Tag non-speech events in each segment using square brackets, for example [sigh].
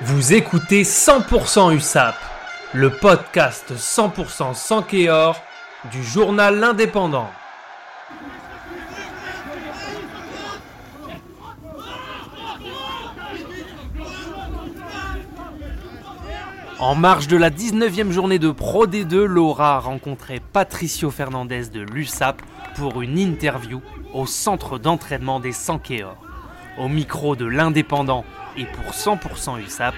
Vous écoutez 100% USAP, le podcast 100% sans du journal L'Indépendant. En marge de la 19e journée de Pro D2, Laura a rencontré Patricio Fernandez de l'USAP pour une interview au centre d'entraînement des Sankéors. Au micro de l'Indépendant et pour 100% USAP,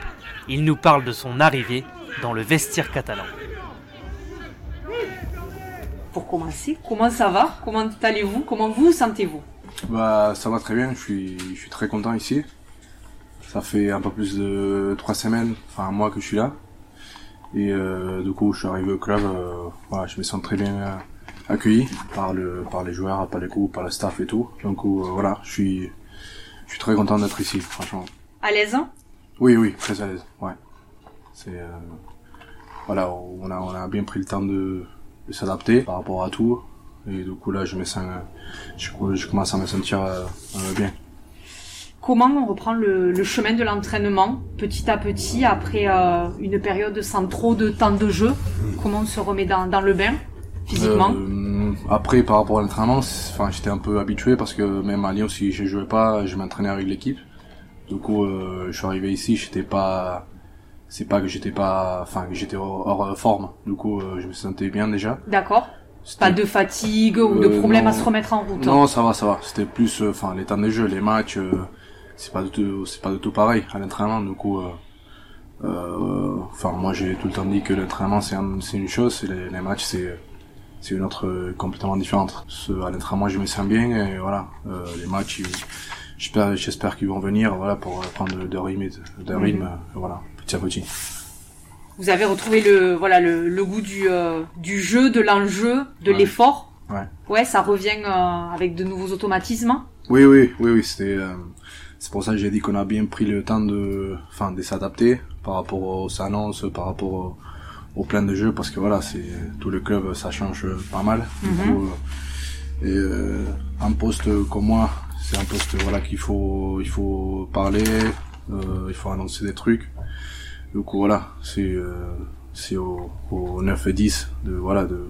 il nous parle de son arrivée dans le vestiaire catalan. Pour commencer, comment ça va? Comment allez-vous? Comment vous sentez-vous? Bah, ça va très bien. Je suis, je suis très content ici. Ça fait un peu plus de trois semaines, enfin un mois que je suis là. Et euh, du coup, je suis arrivé au club. euh, voilà, je me sens très bien euh, accueilli par le, par les joueurs, par les coups, par le staff et tout. Donc euh, voilà, je suis, je suis très content d'être ici, franchement. À l'aise hein Oui, oui, très à l'aise. Ouais. C'est euh, voilà, on a, on a bien pris le temps de, de s'adapter par rapport à tout. Et du coup là, je me sens, je, je commence à me sentir euh, euh, bien. Comment on reprend le, le chemin de l'entraînement petit à petit après euh, une période sans trop de temps de jeu? Comment on se remet dans, dans le bain physiquement? Après, par rapport à l'entraînement, enfin, j'étais un peu habitué parce que même à Lyon, si je jouais pas, je m'entraînais avec l'équipe. Du coup, euh, je suis arrivé ici, j'étais pas, c'est pas que j'étais pas, enfin, que j'étais hors, hors forme. Du coup, euh, je me sentais bien déjà. D'accord Pas de fatigue ou de Euh, problème non. à se remettre en route Non, ça va, ça va. C'était plus, euh, enfin, les temps de jeu, les matchs, euh, c'est pas du tout, c'est pas du tout pareil à l'entraînement. Du coup, euh, euh, enfin, moi, j'ai tout le temps dit que l'entraînement c'est un- c'est une chose, et les, les matchs c'est c'est une autre euh, complètement différente. À l'entraînement, je me sens bien et voilà. Euh, les matchs, j'espère, j'espère qu'ils vont venir, voilà, pour euh, prendre de, de rythme, de rythme, Mhm. euh, voilà, petit à petit. Vous avez retrouvé le voilà le, le goût du, euh, du jeu, de l'enjeu, de Ouais. l'effort Ouais. Ouais, ça revient euh, avec de nouveaux automatismes. Oui, oui, oui, oui, c'était, euh, c'est pour ça que j'ai dit qu'on a bien pris le temps de, enfin, de s'adapter par rapport aux annonces, par rapport au, au plan de jeu, parce que voilà, c'est, tout le club, ça change pas mal. Du Mhm. coup, euh, et, euh, un poste comme moi, c'est un poste, voilà, qu'il faut, il faut parler, euh, il faut annoncer des trucs. Du coup, voilà, c'est, euh, c'est au, au 9 et 10 de, voilà, de,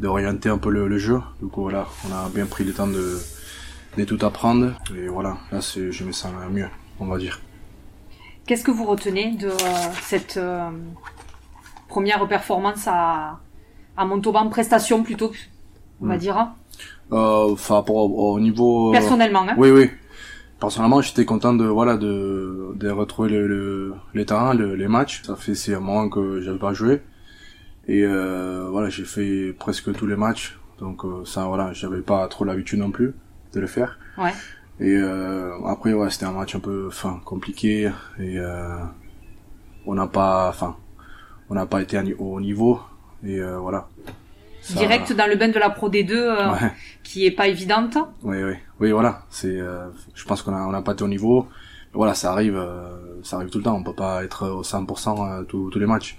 d'orienter un peu le, le jeu. Coup, voilà, on a bien pris le temps de, de tout apprendre. Et voilà, là, c'est, je me sens mieux, on va dire. Qu'est-ce que vous retenez de euh, cette euh, première performance à, à Montauban prestation plutôt, on va Mm. dire Euh, rapport au, au niveau... euh, personnellement hein Oui, oui. Personnellement, j'étais content de voilà de, de retrouver le, le, les terrains, le- les matchs. Ça fait c'est un moment que j'avais pas joué. Et euh, voilà, j'ai fait presque tous les matchs. Donc euh, ça, voilà, j'avais pas trop l'habitude non plus de le faire. Ouais. Et euh, après, ouais, c'était un match un peu, enfin, compliqué. Et euh, on n'a pas, enfin, on n'a pas été au niveau. Et euh, voilà. Ça- direct dans le bain de la Pro D2 euh, Ouais. qui est pas évidente Oui, oui, oui, voilà. C'est, euh, je pense qu'on a, on a pas été au niveau. Voilà, ça arrive, euh, ça arrive tout le temps. On peut pas être au 100% à tous tous les matchs.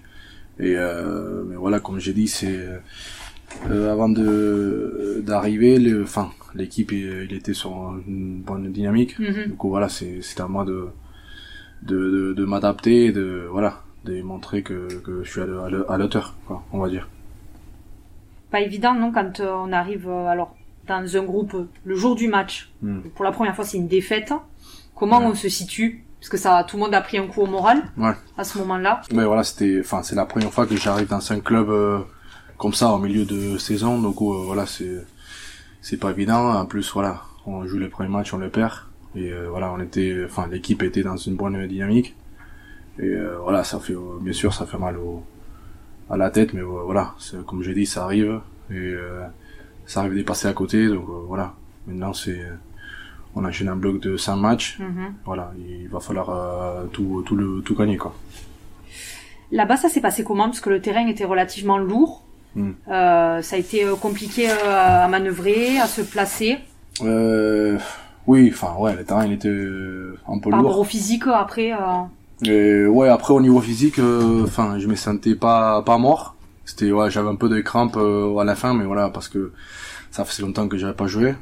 Et euh, mais voilà, comme j'ai dit, c'est euh, avant de d'arriver, le, enfin, l'équipe, il, était sur une bonne dynamique. Mhm. Du coup, voilà, c'est, c'est à moi de de, de, de m'adapter, de voilà, de montrer que que je suis à, à à l'auteur, quoi, on va dire. Pas évident non quand euh, on arrive euh, alors dans un groupe le jour du match Hmm. pour la première fois c'est une défaite comment Ouais. on se situe? Parce que ça tout le monde a pris un coup au moral Ouais. à ce moment-là Mais voilà, c'était, enfin, c'est la première fois que j'arrive dans un club euh, comme ça au milieu de saison, donc euh, voilà, c'est, c'est pas évident. En plus, voilà, on joue les premiers matchs, on les perd, et euh, voilà, on était, enfin, l'équipe était dans une bonne dynamique, et voilà, ça fait, bien sûr, ça fait mal au, à la tête, mais euh, voilà, comme j'ai dit, ça arrive, et euh, ça arrive de passer à côté, donc euh, voilà. Maintenant, c'est, on enchaîne un bloc de 5 matchs, Mhm. voilà, il va falloir euh, tout, tout le, tout gagner, quoi. là-bas ça s'est passé comment? Parce que le terrain était relativement lourd Hmm. Euh, ça a été compliqué à manœuvrer à se placer Euh, oui, enfin ouais, le terrain il était un peu par rapport lourd. au physique après Et ouais, après au niveau physique, euh, enfin je me sentais pas pas mort. C'était ouais, j'avais un peu de crampes euh, à la fin, mais voilà parce que ça faisait longtemps que j'avais pas joué.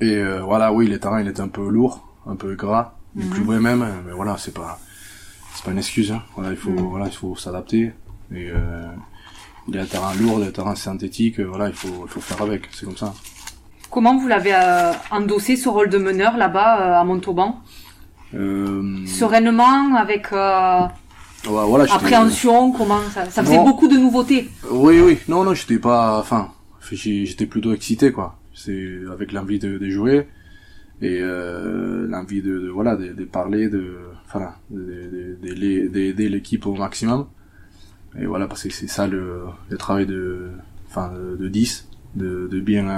Et euh, voilà, oui, le terrain il était un peu lourd, un peu gras, il Mhm. pleuvait même, mais voilà, c'est pas c'est pas une excuse. Hein. Voilà, il faut, Mm. voilà, il faut s'adapter. Et euh, il y a un terrain lourd, il y a un terrain synthétique. euh, Voilà, il faut, il faut faire avec. C'est comme ça. Comment vous l'avez euh, endossé ce rôle de meneur là-bas euh, à Montauban? Sereinement, avec euh, ouais, voilà, j'étais- appréhension, comment ça, ça faisait Non. beaucoup de nouveautés. Oui, oui. Non, non, j'étais pas. Enfin, j'étais plutôt excité, quoi. C'est avec l'envie de, de jouer et euh, l'envie de, de voilà, de, de parler, de, de- d'aider l'équipe au maximum. Et voilà, parce que c'est ça le, le travail de, enfin, de, de 10, de, de bien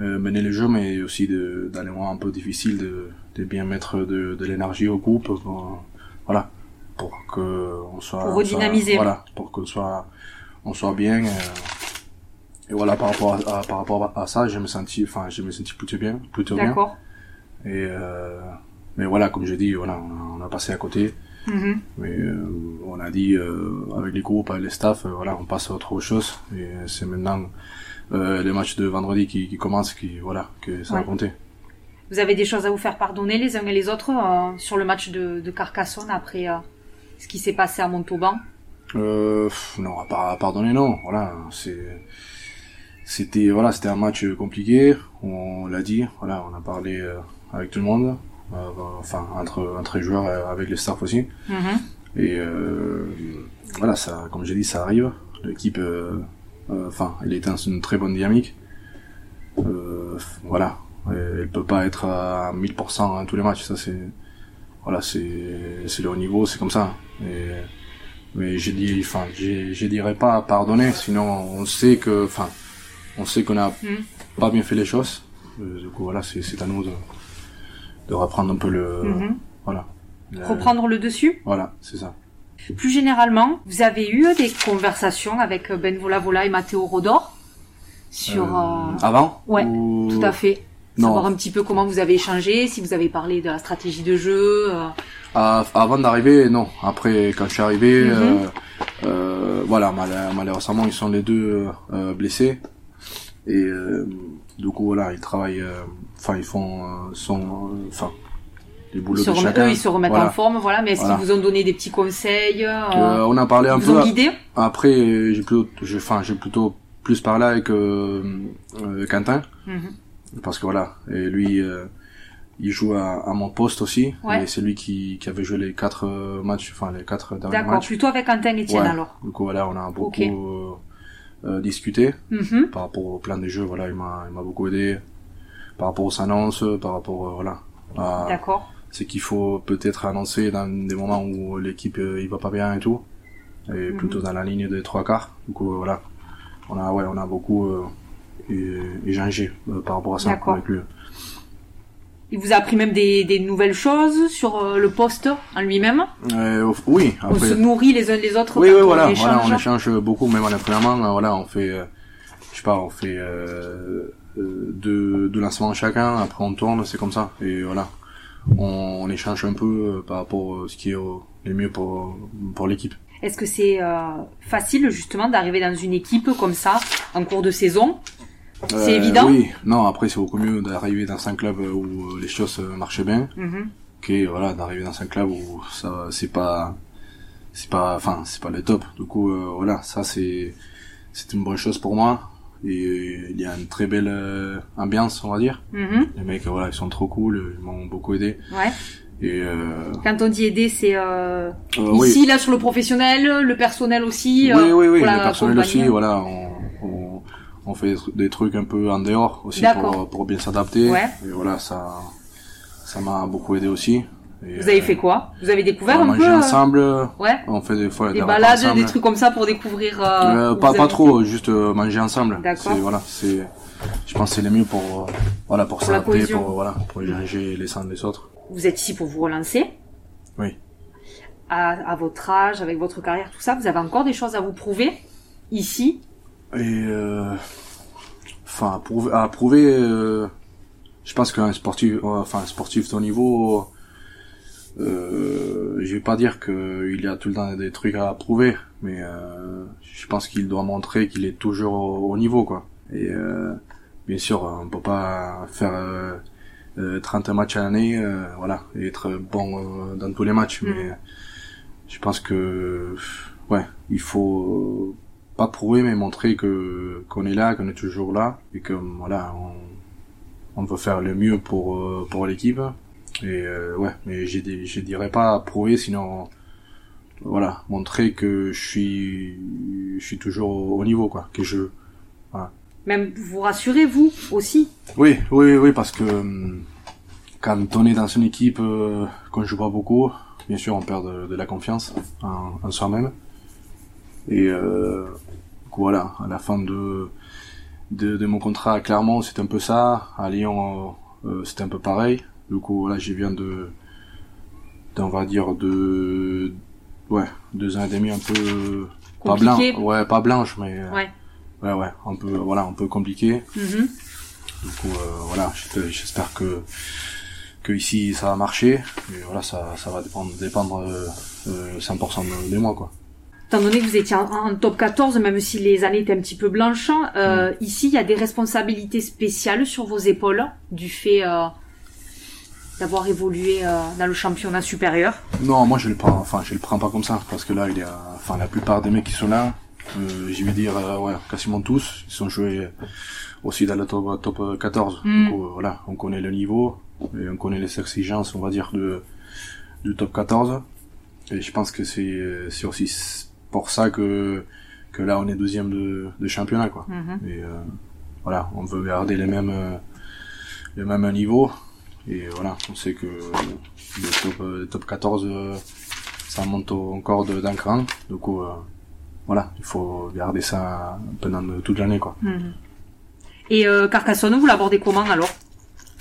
euh, mener le jeu, mais aussi de dans les moments un peu difficiles, de, de bien mettre de, de l'énergie au groupe, pour, voilà, pour que on soit, Pour on soit- redynamiser. voilà, pour qu'on soit, on soit bien. euh, et voilà, par rapport à, à- par rapport à ça, je me sentis, enfin, je me sentis plutôt bien, plutôt bien. Et euh, mais voilà, comme je dis, voilà, on a, on a passé à côté. Mhm. Mais euh, on a dit euh, avec les groupes, avec les staffs, euh, voilà, on passe à autre chose. Et c'est maintenant les matchs de vendredi qui, qui commencent, qui voilà, que ça va compter. Vous avez des choses à vous faire pardonner les uns et les autres sur le match de, de Carcassonne après ce qui s'est passé à Montauban? Euh, non, à, par- à pardonner, non. Voilà, c'est, c'était, voilà, c'était un match compliqué. On l'a dit, voilà, on a parlé euh, avec tout le monde, enfin entre entre joueurs, euh, avec les staffs aussi. Mhm. Et euh, voilà, ça, comme j'ai dit, ça arrive. L'équipe, euh, euh, enfin, elle est dans une très bonne dynamique. Euh, voilà, elle peut pas être à 1000% à tous les matchs. Ça, c'est, voilà, c'est, c'est le haut niveau, c'est comme ça. Et, mais j'ai dit, enfin, je dirais pas pardonner, sinon on sait que, enfin, on sait qu'on a Mhm. pas bien fait les choses. Euh, du coup, voilà, c'est à nous de, de reprendre un peu le, Mhm. voilà. Le- Reprendre le dessus Voilà, c'est ça. Plus généralement, vous avez eu des conversations avec Ben Vola Vola et Matteo Rodor sur... Euh, euh, avant ouais, ou- Tout à fait. Non. Savoir un petit peu comment vous avez échangé, si vous avez parlé de la stratégie de jeu. euh, Ah, avant d'arriver, non. Après, quand je suis arrivé, Mhm. euh, euh, voilà, mal- malheureusement, ils sont les deux euh, blessés. Et euh, du coup, voilà, ils travaillent, euh, enfin, ils font, euh, son, euh, enfin, les ils boulots se de chacun. eux, ils se remettent Voilà. en forme, voilà. Mais est-ce Voilà. qu'ils vous ont donné des petits conseils on a parlé un Ils vous peu. ont guidé Après, j'ai plutôt, enfin, j'ai plutôt plus parlé avec euh, euh, Quentin. Mhm. parce que voilà et lui euh, il joue à, à mon poste aussi Ouais. et c'est lui qui, qui avait joué les quatre matchs enfin les quatre derniers D'accord, matchs plutôt avec Quentin Etienne Ouais. alors. du coup voilà on a beaucoup Ok. euh, euh, discuté Mhm. par rapport au plan de jeu voilà il m'a il m'a beaucoup aidé par rapport aux annonces par rapport euh, voilà à D'accord. ce qu'il faut peut-être annoncer dans des moments où l'équipe euh, il va pas bien et tout et Mhm. plutôt dans la ligne des trois quarts du coup euh, voilà on a ouais on a beaucoup euh, échangé par rapport à ça avec lui Il vous a appris même des, des nouvelles choses sur euh, le poste en lui-même. Euh, oui, On se après. nourrit les uns les autres. Oui, oui, on voilà, échange. voilà, on échange beaucoup, même en euh, voilà, on fait, euh, je sais pas, on fait euh, deux, deux lancements chacun, après on tourne, c'est comme ça, et voilà, on, on échange un peu par rapport à ce qui est le mieux pour pour l'équipe. Est-ce que c'est euh, facile justement d'arriver dans une équipe comme ça en cours de saison C'est Euh, évident Oui, non, après c'est beaucoup mieux d'arriver dans un club où les choses euh, marchent bien, Mhm. que voilà, d'arriver dans un club où ça, c'est pas, c'est pas, enfin, c'est pas le top. Du coup, euh, voilà, ça c'est, c'est une bonne chose pour moi. Et euh, il y a une très belle euh, ambiance, on va dire. Mhm. Les mecs, voilà, ils sont trop cool, ils m'ont beaucoup aidé. Ouais. Et euh, Quand on dit aider, c'est euh, euh, oui, ici là sur le professionnel, le personnel aussi. oui, euh, oui, oui, le personnel compagnie. aussi, voilà, on, on, fait des tru- des trucs un peu en dehors aussi pour, pour bien s'adapter. Ouais. Et voilà, ça, ça m'a beaucoup aidé aussi. Et, Vous avez euh, fait quoi? Vous avez découvert On un peu euh, ensemble, Ouais. on fait des fois Des repas balades, ensemble. des trucs comme ça pour découvrir. euh, Euh, pas pas trop, juste euh, manger ensemble. D'accord. Voilà, c'est je pense que c'est le mieux pour euh, voilà pour Pour s'adapter, pour voilà pour échanger les uns des autres. Vous êtes ici pour vous relancer. Oui. À, à votre âge, avec votre carrière, tout ça, vous avez encore des choses à vous prouver ici? Et euh, enfin à prouver, à prouver euh, je pense qu'un sportif enfin un sportif de haut niveau euh, je vais pas dire qu'il y a tout le temps des trucs à prouver, mais euh, je pense qu'il doit montrer qu'il est toujours au, au niveau, quoi. Et euh, bien sûr, on peut pas faire euh, euh, 30 matchs à l'année, euh, voilà, et être bon dans tous les matchs, Mhm. mais je pense que ouais, il faut pas prouver mais montrer que qu'on est là, qu'on est toujours là et que voilà, on, on veut faire le mieux pour euh, pour l'équipe et euh, ouais, mais je je dirais pas prouver sinon voilà, montrer que je suis je suis toujours au niveau quoi, que je voilà. Même vous rassurez vous aussi? Oui, oui, oui, parce que quand on est dans une équipe euh, qu'on joue pas beaucoup, bien sûr, on perd de, de la confiance en, en soi-même. Et euh, voilà, à la fin de, de, de mon contrat à Clermont, c'est un peu ça. À Lyon, euh, euh c'était un peu pareil. Du coup, voilà, j'ai viens de, on va dire de, ouais, deux ans et demi un peu pas blanc, ouais, pas blanche, mais Ouais. ouais, ouais, un peu, voilà, un peu compliqué. Mhm. Du coup, euh, voilà, j'espère- que que ici ça va marcher. Et voilà, ça, ça va dépendre, dépendre euh, euh, 100% de, de moi, quoi. Étant donné que vous étiez en, en top 14, même si les années étaient un petit peu blanches, euh, Mm. ici il y a des responsabilités spéciales sur vos épaules du fait euh, d'avoir évolué euh, dans le championnat supérieur. Non, moi je le prends, enfin je le prends pas comme ça, parce que là il y a, enfin la plupart des mecs qui sont là, je vais dire, ouais, quasiment tous, ils sont joués aussi dans le top, top 14. Mm. Euh, voilà, on connaît le niveau et on connaît les exigences, on va dire de du top 14. Et je pense que c'est c'est aussi pour ça que que là on est deuxième de, de championnat, quoi. Mhm. Et euh, voilà, on veut garder les mêmes euh, les mêmes niveaux. Et voilà, on sait que le top, euh, le top 14, euh, ça monte encore d'un cran. Du coup, euh, voilà, il faut garder ça pendant toute l'année, quoi. Mhm. Et euh, Carcassonne, vous l'abordez comment alors?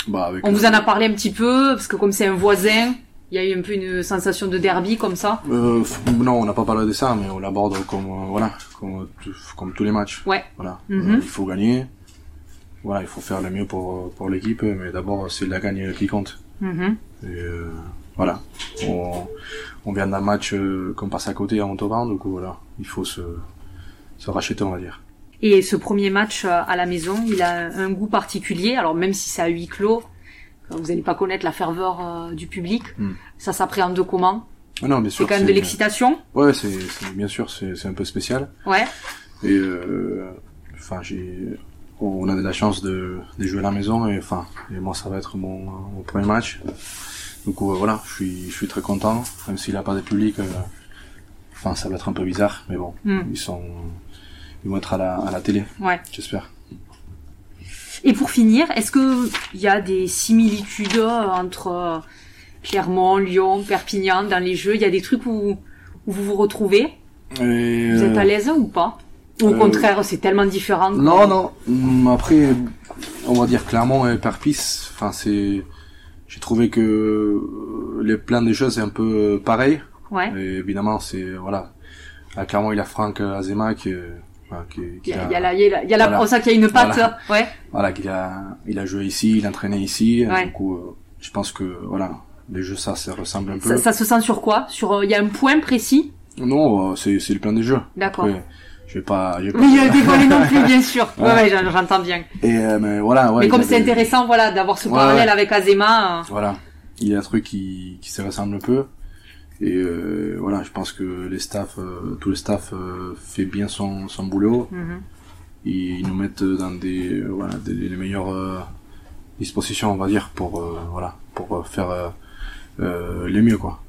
Bah, avec, On vous euh, en a parlé un petit peu, parce que comme c'est un voisin, il y a eu un peu une sensation de derby comme ça. euh, non, on n'a pas parlé de ça, mais on l'aborde comme, euh, voilà, comme, tout- comme tous les matchs. Ouais. Voilà, Mhm. Euh, il faut gagner. Voilà, il faut faire le mieux pour, pour l'équipe, mais d'abord, c'est la gagne qui compte. Mhm. Et euh, voilà, on, on vient d'un match euh, qu'on passe à côté à Montauban, donc voilà, il faut se, se racheter, on va dire. Et ce premier match euh, à la maison, il a un goût particulier. Alors même si c'est à huis clos, euh, vous n'allez pas connaître la ferveur euh, du public. Mm. Ça s'appréhende comment? Ah non, bien C'est quand même de l'excitation? Ouais, c'est, bien sûr, c'est, un peu spécial. Ouais. Et euh, enfin, j'ai, on a de la chance de, de jouer à la maison et enfin, et moi ça va être mon, mon premier match. Donc voilà, je suis, je suis très content, même s'il n'y a pas de public. euh, Enfin, ça va être un peu bizarre, mais bon, Mm. ils sont, ils vont être à la, à la télé, Ouais. j'espère. Et pour finir, est-ce que il y a des similitudes euh, entre euh, Clermont, Lyon, Perpignan dans les jeux? Il y a des trucs où, où vous vous retrouvez? Et, Vous êtes euh, à l'aise ou pas? Ou au euh, contraire, c'est tellement différent que- Non, non. Hum, Après, on va dire Clermont et Perpis. Enfin, c'est. J'ai trouvé que euh, les plans des choses c'est un peu euh, pareil. Ouais. Et évidemment, c'est voilà. À Clermont, il y a Franck Azema qui, qui, qui Il y a, a, il y a la, il y a la, il Voilà. qu'il y a une patte. Voilà. Ouais. voilà, qui a, il a joué ici, il a entraîné ici. Ouais. Du coup, euh, je pense que voilà, les jeux ça, ça ressemble un peu. Ça, ça se sent sur quoi? Sur euh, il y a un point précis? Non, euh, c'est c'est le plan des jeux. D'accord. Je vais pas, je vais pas- Oui, il y a dévoilé non plus, bien [laughs] sûr. Ouais, Ouais. ouais, j'en- j'entends bien. Et euh, mais voilà, ouais. Mais il comme c'est intéressant, voilà, d'avoir ce parallèle avec Azema. Voilà, il y a un truc qui, qui se ressemble un peu. Et euh, voilà, je pense que les staffs, euh, tout le staff euh, fait bien son, son boulot. mhm. Ils nous mettent dans des, euh, voilà, des, les meilleures euh, dispositions, on va dire, pour euh, voilà, pour faire les mieux quoi.